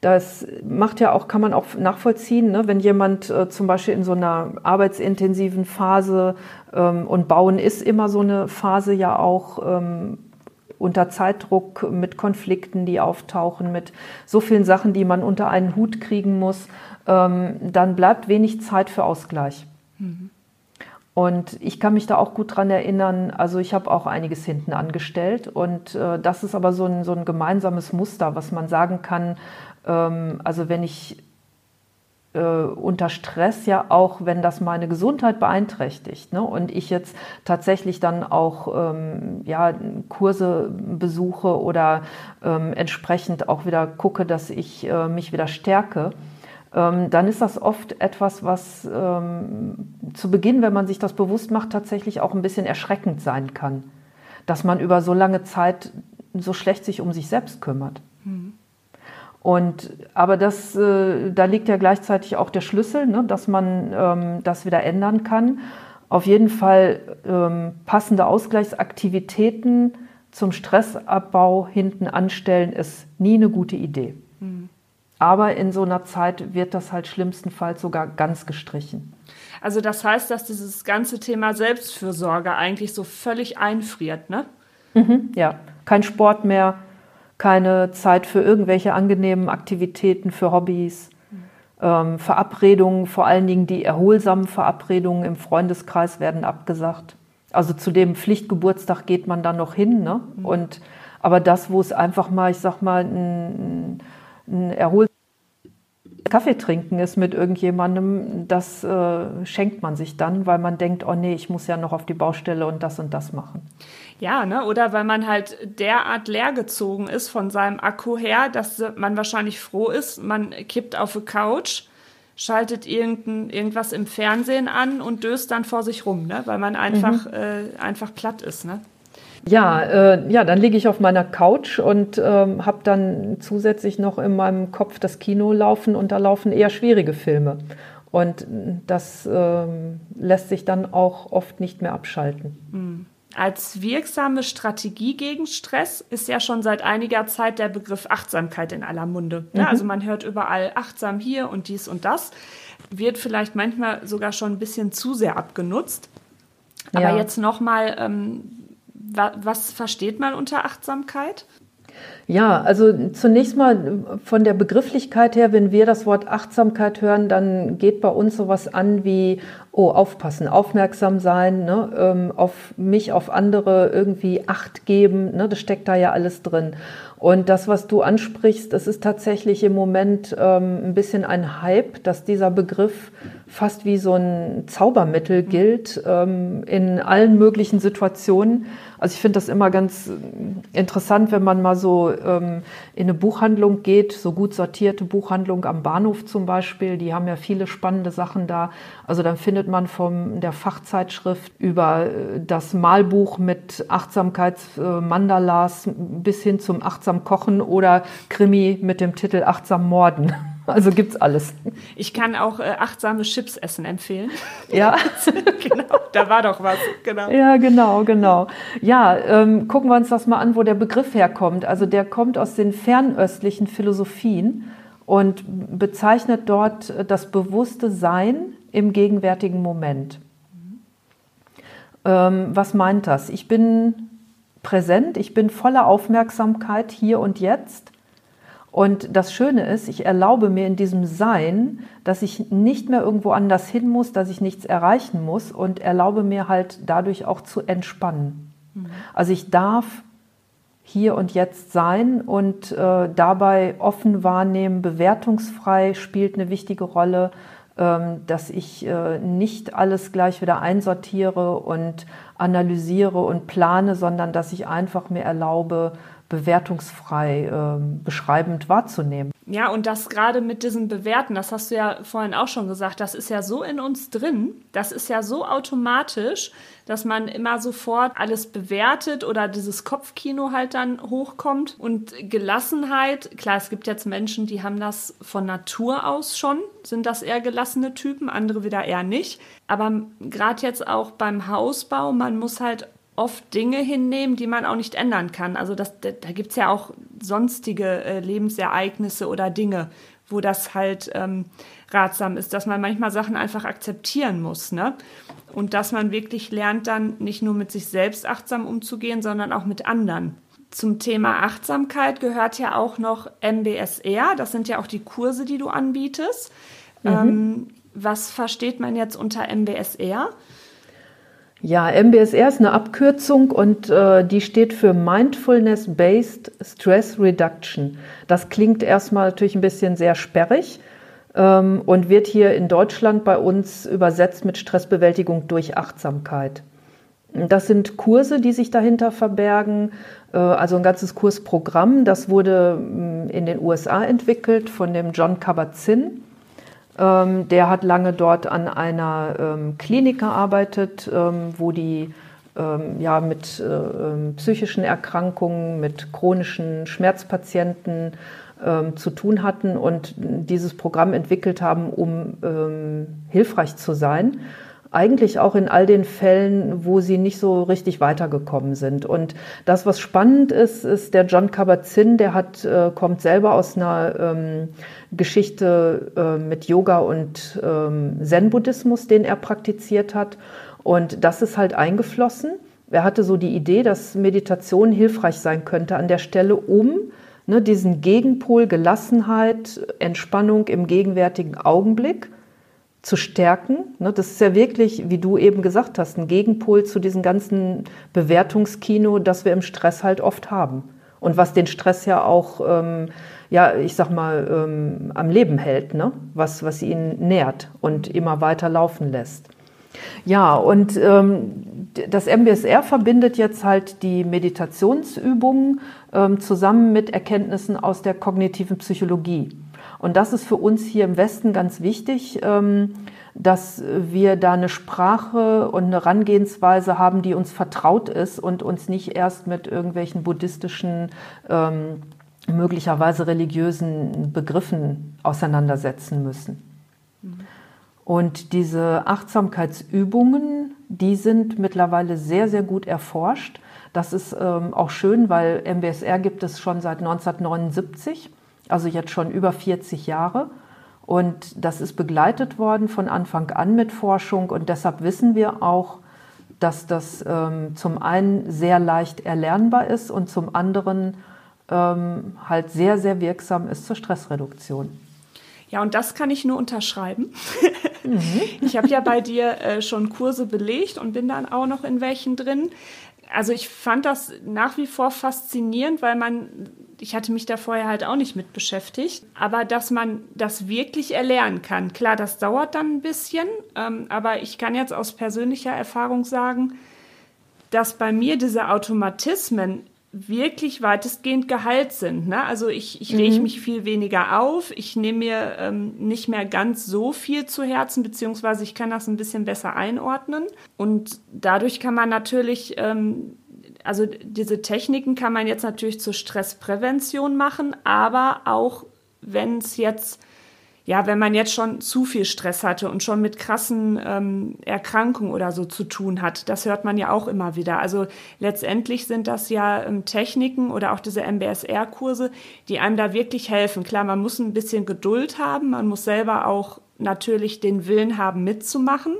Das macht ja auch, kann man auch nachvollziehen, ne? wenn jemand äh, zum Beispiel in so einer arbeitsintensiven Phase ähm, und Bauen ist immer so eine Phase ja auch ähm, unter Zeitdruck mit Konflikten, die auftauchen, mit so vielen Sachen, die man unter einen Hut kriegen muss, ähm, dann bleibt wenig Zeit für Ausgleich. Mhm. Und ich kann mich da auch gut dran erinnern, also ich habe auch einiges hinten angestellt und äh, das ist aber so ein, so ein gemeinsames Muster, was man sagen kann, ähm, also wenn ich äh, unter Stress ja auch, wenn das meine Gesundheit beeinträchtigt ne? und ich jetzt tatsächlich dann auch ähm, ja, Kurse besuche oder ähm, entsprechend auch wieder gucke, dass ich äh, mich wieder stärke, ähm, dann ist das oft etwas, was ähm, zu Beginn, wenn man sich das bewusst macht, tatsächlich auch ein bisschen erschreckend sein kann, dass man über so lange Zeit so schlecht sich um sich selbst kümmert. Und aber das, äh, da liegt ja gleichzeitig auch der Schlüssel, ne, dass man ähm, das wieder ändern kann. Auf jeden Fall ähm, passende Ausgleichsaktivitäten zum Stressabbau hinten anstellen, ist nie eine gute Idee. Mhm. Aber in so einer Zeit wird das halt schlimmstenfalls sogar ganz gestrichen. Also das heißt, dass dieses ganze Thema Selbstfürsorge eigentlich so völlig einfriert, ne? Mhm, ja, kein Sport mehr, keine Zeit für irgendwelche angenehmen Aktivitäten, für Hobbys, ähm, Verabredungen, vor allen Dingen die erholsamen Verabredungen im Freundeskreis werden abgesagt. Also zu dem Pflichtgeburtstag geht man dann noch hin, ne? Mhm. Und aber das, wo es einfach mal, ich sag mal, ein, ein Kaffee trinken ist mit irgendjemandem, das äh, schenkt man sich dann, weil man denkt, oh nee, ich muss ja noch auf die Baustelle und das und das machen. Ja, ne? oder weil man halt derart leergezogen ist von seinem Akku her, dass man wahrscheinlich froh ist, man kippt auf die Couch, schaltet irgendein, irgendwas im Fernsehen an und döst dann vor sich rum, ne? weil man einfach, mhm. äh, einfach platt ist. Ne? Ja, äh, ja, dann liege ich auf meiner Couch und ähm, habe dann zusätzlich noch in meinem Kopf das Kino laufen und da laufen eher schwierige Filme. Und das ähm, lässt sich dann auch oft nicht mehr abschalten. Mhm. Als wirksame Strategie gegen Stress ist ja schon seit einiger Zeit der Begriff Achtsamkeit in aller Munde. Mhm. also man hört überall achtsam hier und dies und das. Wird vielleicht manchmal sogar schon ein bisschen zu sehr abgenutzt. Aber ja. jetzt nochmal ähm, was versteht man unter Achtsamkeit? Ja, also zunächst mal von der Begrifflichkeit her, wenn wir das Wort Achtsamkeit hören, dann geht bei uns sowas an wie, oh, aufpassen, aufmerksam sein, ne, ähm, auf mich, auf andere irgendwie Acht geben, ne, das steckt da ja alles drin. Und das, was du ansprichst, das ist tatsächlich im Moment ähm, ein bisschen ein Hype, dass dieser Begriff fast wie so ein Zaubermittel gilt ähm, in allen möglichen Situationen. Also ich finde das immer ganz interessant, wenn man mal so ähm, in eine Buchhandlung geht, so gut sortierte Buchhandlung am Bahnhof zum Beispiel, die haben ja viele spannende Sachen da. Also dann findet man von der Fachzeitschrift über äh, das Malbuch mit Achtsamkeitsmandalas bis hin zum achtsam Kochen oder Krimi mit dem Titel Achtsam Morden. Also gibt's alles. Ich kann auch äh, achtsame Chips essen empfehlen. Ja, genau. Da war doch was. Genau. Ja, genau, genau. Ja, ähm, gucken wir uns das mal an, wo der Begriff herkommt. Also der kommt aus den fernöstlichen Philosophien und bezeichnet dort das bewusste Sein im gegenwärtigen Moment. Ähm, was meint das? Ich bin präsent, ich bin voller Aufmerksamkeit hier und jetzt und das Schöne ist, ich erlaube mir in diesem Sein, dass ich nicht mehr irgendwo anders hin muss, dass ich nichts erreichen muss und erlaube mir halt dadurch auch zu entspannen. Mhm. Also ich darf hier und jetzt sein und äh, dabei offen wahrnehmen, bewertungsfrei spielt eine wichtige Rolle, ähm, dass ich äh, nicht alles gleich wieder einsortiere und analysiere und plane, sondern dass ich einfach mir erlaube, bewertungsfrei äh, beschreibend wahrzunehmen. Ja, und das gerade mit diesem Bewerten, das hast du ja vorhin auch schon gesagt, das ist ja so in uns drin, das ist ja so automatisch, dass man immer sofort alles bewertet oder dieses Kopfkino halt dann hochkommt. Und Gelassenheit, klar, es gibt jetzt Menschen, die haben das von Natur aus schon, sind das eher gelassene Typen, andere wieder eher nicht. Aber gerade jetzt auch beim Hausbau, man muss halt oft Dinge hinnehmen, die man auch nicht ändern kann. Also das, da, da gibt es ja auch sonstige äh, Lebensereignisse oder Dinge, wo das halt ähm, ratsam ist, dass man manchmal Sachen einfach akzeptieren muss. Ne? Und dass man wirklich lernt, dann nicht nur mit sich selbst achtsam umzugehen, sondern auch mit anderen. Zum Thema Achtsamkeit gehört ja auch noch MBSR. Das sind ja auch die Kurse, die du anbietest. Mhm. Ähm, was versteht man jetzt unter MBSR? Ja, MBSR ist eine Abkürzung und äh, die steht für Mindfulness-Based Stress Reduction. Das klingt erstmal natürlich ein bisschen sehr sperrig ähm, und wird hier in Deutschland bei uns übersetzt mit Stressbewältigung durch Achtsamkeit. Das sind Kurse, die sich dahinter verbergen, äh, also ein ganzes Kursprogramm. Das wurde mm, in den USA entwickelt von dem John Kabat-Zinn. Ähm, der hat lange dort an einer ähm, Klinik gearbeitet, ähm, wo die ähm, ja, mit äh, ähm, psychischen Erkrankungen, mit chronischen Schmerzpatienten zu tun hatten und dieses Programm entwickelt haben, um hilfreich zu sein eigentlich auch in all den Fällen, wo sie nicht so richtig weitergekommen sind. Und das, was spannend ist, ist der John Kabat-Zinn, der hat, äh, kommt selber aus einer ähm, Geschichte äh, mit Yoga und ähm, Zen-Buddhismus, den er praktiziert hat. Und das ist halt eingeflossen. Er hatte so die Idee, dass Meditation hilfreich sein könnte an der Stelle, um ne, diesen Gegenpol Gelassenheit, Entspannung im gegenwärtigen Augenblick zu stärken. Ne, das ist ja wirklich, wie du eben gesagt hast, ein Gegenpol zu diesem ganzen Bewertungskino, das wir im Stress halt oft haben. Und was den Stress ja auch, ähm, ja, ich sag mal, ähm, am Leben hält, ne? was, was ihn nährt und immer weiter laufen lässt. Ja, und ähm, das MBSR verbindet jetzt halt die Meditationsübungen ähm, zusammen mit Erkenntnissen aus der kognitiven Psychologie. Und das ist für uns hier im Westen ganz wichtig, ähm, dass wir da eine Sprache und eine Herangehensweise haben, die uns vertraut ist und uns nicht erst mit irgendwelchen buddhistischen, ähm, möglicherweise religiösen Begriffen auseinandersetzen müssen. Und diese Achtsamkeitsübungen, die sind mittlerweile sehr, sehr gut erforscht. Das ist ähm, auch schön, weil MBSR gibt es schon seit 1979 also jetzt schon über 40 Jahre. Und das ist begleitet worden von Anfang an mit Forschung und deshalb wissen wir auch, dass das ähm, zum einen sehr leicht erlernbar ist und zum anderen ähm, halt sehr, sehr wirksam ist zur Stressreduktion. Ja, und das kann ich nur unterschreiben. Mhm. Ich habe ja bei dir äh, schon Kurse belegt und bin dann auch noch in welchen drin. Also ich fand das nach wie vor faszinierend, weil man ich hatte mich da vorher halt auch nicht mit beschäftigt, aber dass man das wirklich erlernen kann. Klar, das dauert dann ein bisschen, ähm, aber ich kann jetzt aus persönlicher Erfahrung sagen, dass bei mir diese Automatismen wirklich weitestgehend geheilt sind. Ne? Also ich, ich rege mhm. mich viel weniger auf, ich nehme mir ähm, nicht mehr ganz so viel zu Herzen, beziehungsweise ich kann das ein bisschen besser einordnen. Und dadurch kann man natürlich ähm, also diese Techniken kann man jetzt natürlich zur Stressprävention machen, aber auch wenn es jetzt, ja, wenn man jetzt schon zu viel Stress hatte und schon mit krassen ähm, Erkrankungen oder so zu tun hat, das hört man ja auch immer wieder. Also letztendlich sind das ja ähm, Techniken oder auch diese MBSR-Kurse, die einem da wirklich helfen. Klar, man muss ein bisschen Geduld haben, man muss selber auch natürlich den Willen haben, mitzumachen.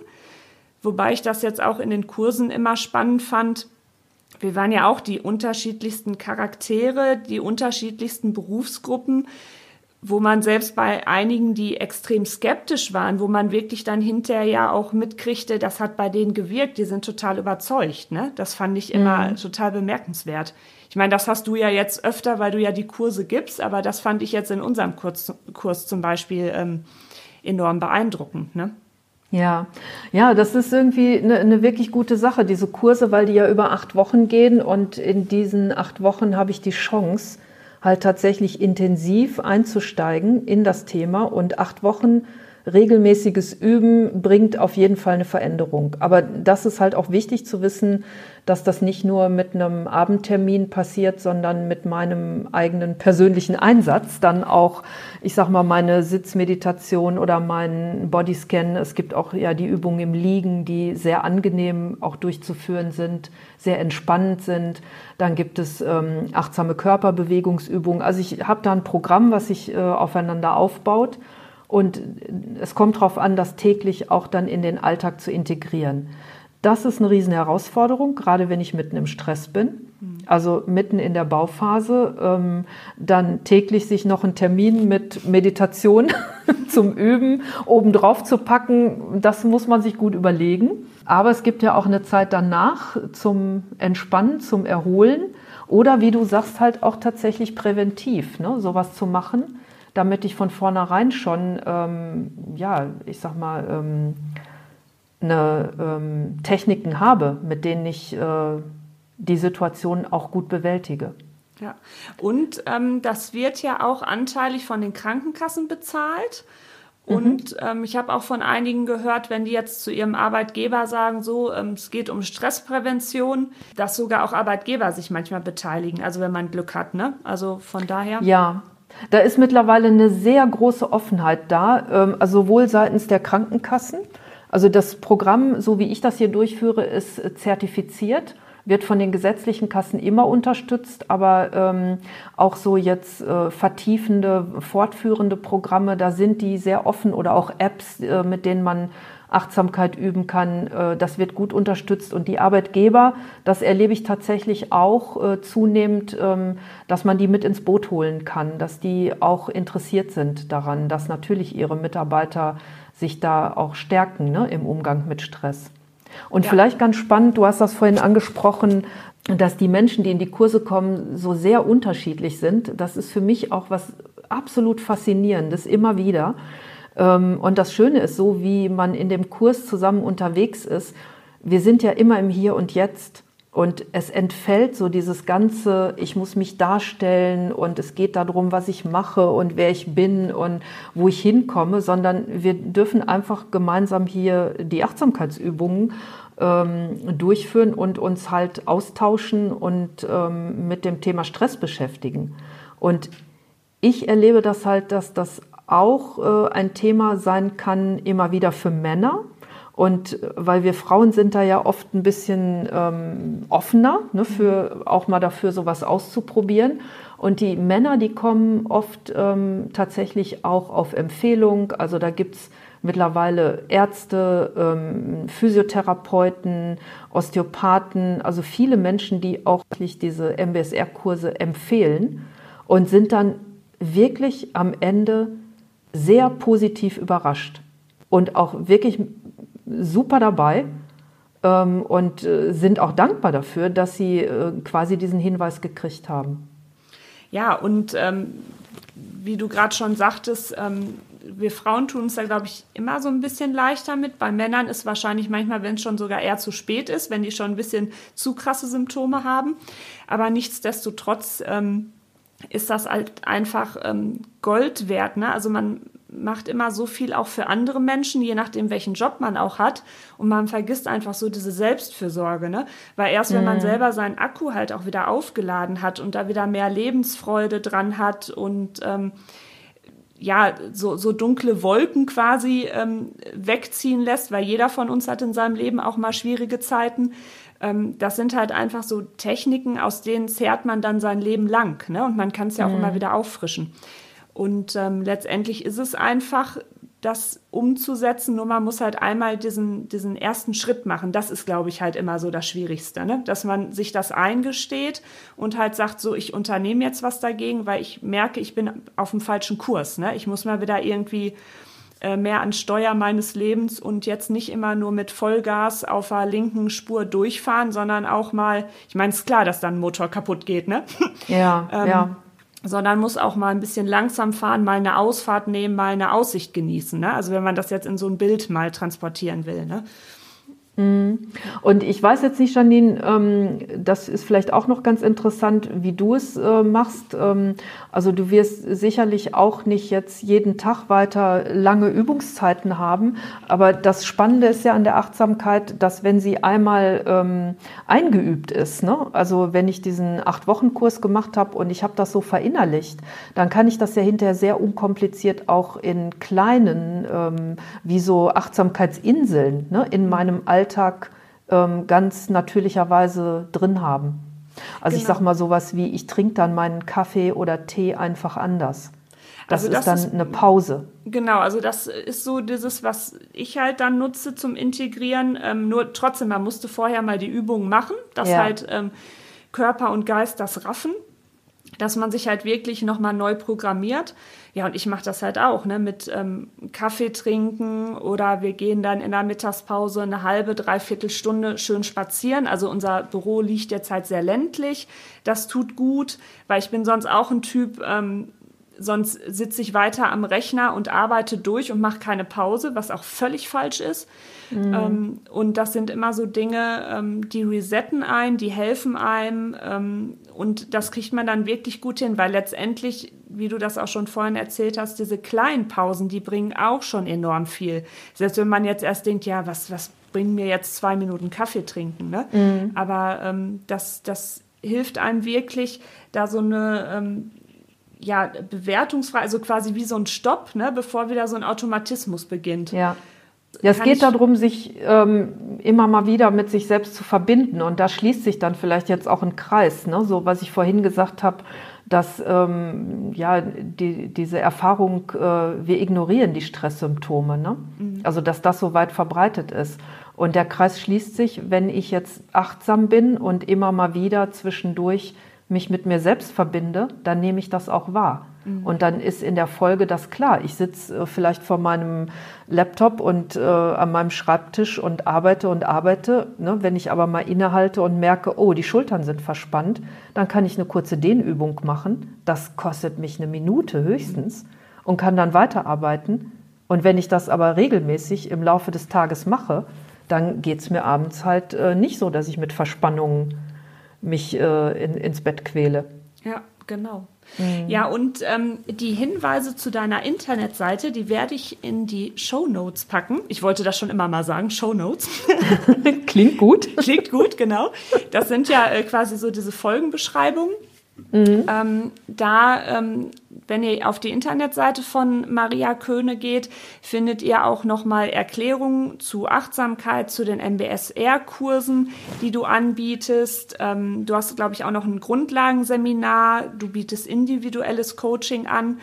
Wobei ich das jetzt auch in den Kursen immer spannend fand, wir waren ja auch die unterschiedlichsten Charaktere, die unterschiedlichsten Berufsgruppen, wo man selbst bei einigen, die extrem skeptisch waren, wo man wirklich dann hinterher ja auch mitkriegte, das hat bei denen gewirkt, die sind total überzeugt. Ne? Das fand ich immer mhm. total bemerkenswert. Ich meine, das hast du ja jetzt öfter, weil du ja die Kurse gibst, aber das fand ich jetzt in unserem Kurs, Kurs zum Beispiel ähm, enorm beeindruckend. Ne? Ja, ja, das ist irgendwie eine, eine, wirklich gute Sache, diese Kurse, weil die ja über acht Wochen gehen und in diesen acht Wochen habe ich die Chance, halt tatsächlich intensiv einzusteigen in das Thema und acht Wochen regelmäßiges Üben bringt auf jeden Fall eine Veränderung. Aber das ist halt auch wichtig zu wissen, dass das nicht nur mit einem Abendtermin passiert, sondern mit meinem eigenen persönlichen Einsatz dann auch, ich sag mal, meine Sitzmeditation oder meinen Bodyscan. Es gibt auch ja die Übungen im Liegen, die sehr angenehm auch durchzuführen sind, sehr entspannend sind. Dann gibt es ähm, achtsame Körperbewegungsübungen. Also ich habe da ein Programm, was sich äh, aufeinander aufbaut. Und es kommt darauf an, das täglich auch dann in den Alltag zu integrieren. Das ist eine riesen Herausforderung, gerade wenn ich mitten im Stress bin. Also mitten in der Bauphase, ähm, dann täglich sich noch einen Termin mit Meditation zum Üben obendrauf zu packen, das muss man sich gut überlegen. Aber es gibt ja auch eine Zeit danach zum Entspannen, zum Erholen oder wie du sagst, halt auch tatsächlich präventiv, ne, sowas zu machen, damit ich von vornherein schon, ähm, ja, ich sag mal, ähm, eine ähm, Techniken habe, mit denen ich äh, die Situation auch gut bewältige. Ja, und ähm, das wird ja auch anteilig von den Krankenkassen bezahlt. Und mhm. ähm, ich habe auch von einigen gehört, wenn die jetzt zu ihrem Arbeitgeber sagen, so, ähm, es geht um Stressprävention, dass sogar auch Arbeitgeber sich manchmal beteiligen, also wenn man Glück hat, ne? Also von daher. Ja, da ist mittlerweile eine sehr große Offenheit da, ähm, also sowohl seitens der Krankenkassen, also das Programm, so wie ich das hier durchführe, ist zertifiziert wird von den gesetzlichen Kassen immer unterstützt, aber ähm, auch so jetzt äh, vertiefende, fortführende Programme, da sind die sehr offen oder auch Apps, äh, mit denen man Achtsamkeit üben kann. Äh, das wird gut unterstützt und die Arbeitgeber, das erlebe ich tatsächlich auch äh, zunehmend, ähm, dass man die mit ins Boot holen kann, dass die auch interessiert sind daran, dass natürlich ihre Mitarbeiter sich da auch stärken ne, im Umgang mit Stress. Und ja. vielleicht ganz spannend, du hast das vorhin angesprochen, dass die Menschen, die in die Kurse kommen, so sehr unterschiedlich sind. Das ist für mich auch was absolut Faszinierendes, immer wieder. Ähm, und das Schöne ist, so wie man in dem Kurs zusammen unterwegs ist, wir sind ja immer im Hier und Jetzt. Und es entfällt so dieses ganze, ich muss mich darstellen und es geht darum, was ich mache und wer ich bin und wo ich hinkomme, sondern wir dürfen einfach gemeinsam hier die Achtsamkeitsübungen ähm, durchführen und uns halt austauschen und ähm, mit dem Thema Stress beschäftigen. Und ich erlebe das halt, dass das auch äh, ein Thema sein kann, immer wieder für Männer und weil wir Frauen sind da ja oft ein bisschen ähm, offener, ne, für, auch mal dafür sowas auszuprobieren. Und die Männer, die kommen oft ähm, tatsächlich auch auf Empfehlung. Also da gibt's mittlerweile Ärzte, ähm, Physiotherapeuten, Osteopathen, also viele Menschen, die auch diese MBSR-Kurse empfehlen und sind dann wirklich am Ende sehr positiv überrascht und auch wirklich super dabei ähm, und äh, sind auch dankbar dafür, dass sie äh, quasi diesen Hinweis gekriegt haben. Ja, und ähm, wie du gerade schon sagtest, ähm, wir Frauen tun uns da, glaube ich, immer so ein bisschen leichter mit. Bei Männern ist wahrscheinlich manchmal, wenn es schon sogar eher zu spät ist, wenn die schon ein bisschen zu krasse Symptome haben. Aber nichtsdestotrotz ähm, ist das halt einfach ähm, Gold wert. Ne? Also man macht immer so viel auch für andere Menschen, je nachdem, welchen Job man auch hat. Und man vergisst einfach so diese Selbstfürsorge, ne? Weil erst, wenn man mhm. selber seinen Akku halt auch wieder aufgeladen hat und da wieder mehr Lebensfreude dran hat und ähm, ja, so, so dunkle Wolken quasi ähm, wegziehen lässt, weil jeder von uns hat in seinem Leben auch mal schwierige Zeiten. Ähm, das sind halt einfach so Techniken, aus denen zehrt man dann sein Leben lang. Ne? Und man kann es ja auch mhm. immer wieder auffrischen. Und ähm, letztendlich ist es einfach, das umzusetzen, nur man muss halt einmal diesen, diesen ersten Schritt machen. Das ist, glaube ich, halt immer so das Schwierigste, ne? dass man sich das eingesteht und halt sagt, so, ich unternehme jetzt was dagegen, weil ich merke, ich bin auf dem falschen Kurs. Ne? Ich muss mal wieder irgendwie äh, mehr an Steuer meines Lebens und jetzt nicht immer nur mit Vollgas auf der linken Spur durchfahren, sondern auch mal, ich meine, es ist klar, dass dann ein Motor kaputt geht, ne? Ja, ähm, ja sondern muss auch mal ein bisschen langsam fahren, mal eine Ausfahrt nehmen, mal eine Aussicht genießen. Ne? Also wenn man das jetzt in so ein Bild mal transportieren will. Ne? Mhm. Und ich weiß jetzt nicht, Janine, ähm, das ist vielleicht auch noch ganz interessant, wie du es äh, machst. Ähm, also du wirst sicherlich auch nicht jetzt jeden Tag weiter lange Übungszeiten haben. Aber das Spannende ist ja an der Achtsamkeit, dass wenn sie einmal ähm, eingeübt ist, ne? also wenn ich diesen Acht-Wochen-Kurs gemacht habe und ich habe das so verinnerlicht, dann kann ich das ja hinterher sehr unkompliziert auch in kleinen, wie so Achtsamkeitsinseln ne? in meinem Alltag Alltag ähm, ganz natürlicherweise drin haben. Also genau. ich sage mal sowas wie, ich trinke dann meinen Kaffee oder Tee einfach anders. Das, also das ist dann ist, eine Pause. Genau, also das ist so dieses, was ich halt dann nutze zum Integrieren. Ähm, nur trotzdem, man musste vorher mal die Übungen machen, dass ja. halt ähm, Körper und Geist das raffen dass man sich halt wirklich nochmal neu programmiert. Ja, und ich mache das halt auch, ne, mit ähm, Kaffee trinken oder wir gehen dann in der Mittagspause eine halbe, dreiviertel Stunde schön spazieren. Also unser Büro liegt jetzt halt sehr ländlich. Das tut gut, weil ich bin sonst auch ein Typ, ähm, sonst sitze ich weiter am Rechner und arbeite durch und mache keine Pause, was auch völlig falsch ist. Mhm. Ähm, und das sind immer so Dinge, ähm, die resetten ein, die helfen einem. Ähm, und das kriegt man dann wirklich gut hin, weil letztendlich, wie du das auch schon vorhin erzählt hast, diese kleinen Pausen, die bringen auch schon enorm viel. Selbst wenn man jetzt erst denkt, ja, was, was bringen mir jetzt zwei Minuten Kaffee trinken? Ne? Mhm. Aber ähm, das, das hilft einem wirklich, da so eine ähm, ja, bewertungsfrei, also quasi wie so ein Stopp, ne, bevor wieder so ein Automatismus beginnt. Ja. Ja, es geht darum, sich ähm, immer mal wieder mit sich selbst zu verbinden. Und da schließt sich dann vielleicht jetzt auch ein Kreis. Ne? So, was ich vorhin gesagt habe, dass ähm, ja, die, diese Erfahrung, äh, wir ignorieren die Stresssymptome. Ne? Mhm. Also, dass das so weit verbreitet ist. Und der Kreis schließt sich, wenn ich jetzt achtsam bin und immer mal wieder zwischendurch mich mit mir selbst verbinde, dann nehme ich das auch wahr. Mhm. Und dann ist in der Folge das klar. Ich sitze äh, vielleicht vor meinem Laptop und äh, an meinem Schreibtisch und arbeite und arbeite. Ne? Wenn ich aber mal innehalte und merke, oh, die Schultern sind verspannt, dann kann ich eine kurze Dehnübung machen. Das kostet mich eine Minute höchstens und kann dann weiterarbeiten. Und wenn ich das aber regelmäßig im Laufe des Tages mache, dann geht es mir abends halt äh, nicht so, dass ich mit Verspannungen mich äh, in, ins Bett quäle. Ja, genau. Mhm. Ja, und ähm, die Hinweise zu deiner Internetseite, die werde ich in die Show Notes packen. Ich wollte das schon immer mal sagen, Show Notes. Klingt gut. Klingt gut, genau. Das sind ja äh, quasi so diese Folgenbeschreibungen. Mhm. Ähm, da, ähm, wenn ihr auf die Internetseite von Maria Köhne geht, findet ihr auch nochmal Erklärungen zu Achtsamkeit, zu den MBSR-Kursen, die du anbietest. Ähm, du hast, glaube ich, auch noch ein Grundlagenseminar. Du bietest individuelles Coaching an.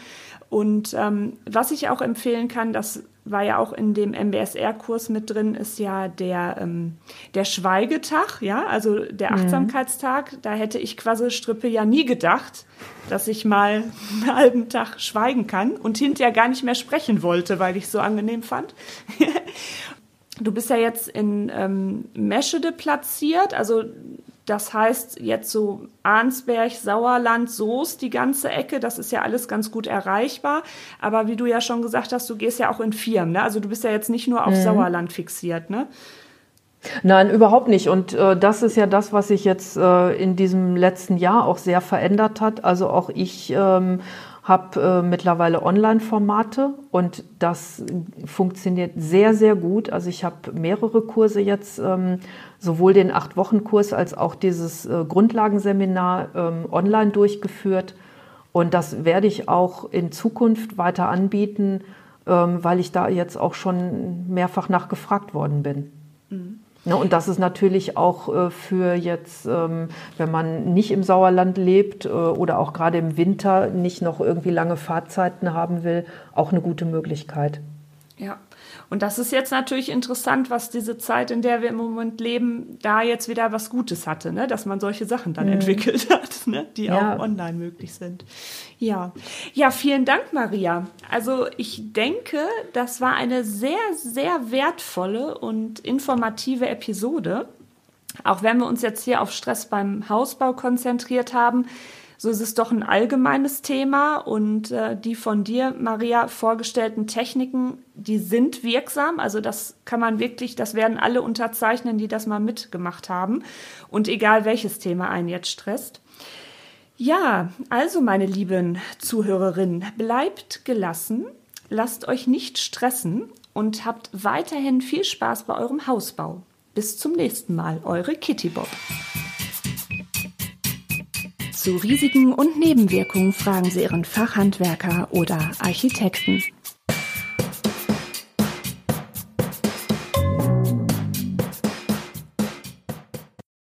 Und ähm, was ich auch empfehlen kann, das war ja auch in dem MBSR-Kurs mit drin, ist ja der, ähm, der Schweigetag, ja, also der mhm. Achtsamkeitstag. Mhm. Da hätte ich quasi Strippe ja nie gedacht, dass ich mal einen halben Tag schweigen kann und hinterher gar nicht mehr sprechen wollte, weil ich es so angenehm fand. du bist ja jetzt in ähm, Meschede platziert, also das heißt jetzt so Arnsberg, Sauerland, Soest, die ganze Ecke, das ist ja alles ganz gut erreichbar. Aber wie du ja schon gesagt hast, du gehst ja auch in Firmen, ne? Also du bist ja jetzt nicht nur auf mhm. Sauerland fixiert, ne? Nein, überhaupt nicht. Und äh, das ist ja das, was sich jetzt äh, in diesem letzten Jahr auch sehr verändert hat. Also auch ich ähm, habe äh, mittlerweile Online-Formate und das funktioniert sehr, sehr gut. Also ich habe mehrere Kurse jetzt, ähm, sowohl den Acht-Wochen-Kurs als auch dieses äh, Grundlagenseminar ähm, online durchgeführt. Und das werde ich auch in Zukunft weiter anbieten, ähm, weil ich da jetzt auch schon mehrfach nachgefragt worden bin. Mhm. Ne, und das ist natürlich auch äh, für jetzt, ähm, wenn man nicht im Sauerland lebt äh, oder auch gerade im Winter nicht noch irgendwie lange Fahrzeiten haben will, auch eine gute Möglichkeit. Ja, und das ist jetzt natürlich interessant, was diese Zeit, in der wir im Moment leben, da jetzt wieder was Gutes hatte, ne? dass man solche Sachen dann mhm. entwickelt hat, ne? die ja. auch online möglich sind. Ja. ja, vielen Dank, Maria. Also ich denke, das war eine sehr, sehr wertvolle und informative Episode. Auch wenn wir uns jetzt hier auf Stress beim Hausbau konzentriert haben, so ist es doch ein allgemeines Thema und äh, die von dir, Maria, vorgestellten Techniken, die sind wirksam. Also das kann man wirklich, das werden alle unterzeichnen, die das mal mitgemacht haben. Und egal welches Thema einen jetzt stresst. Ja, also meine lieben Zuhörerinnen, bleibt gelassen, lasst euch nicht stressen und habt weiterhin viel Spaß bei eurem Hausbau. Bis zum nächsten Mal, eure Kitty Bob. Zu Risiken und Nebenwirkungen fragen Sie Ihren Fachhandwerker oder Architekten.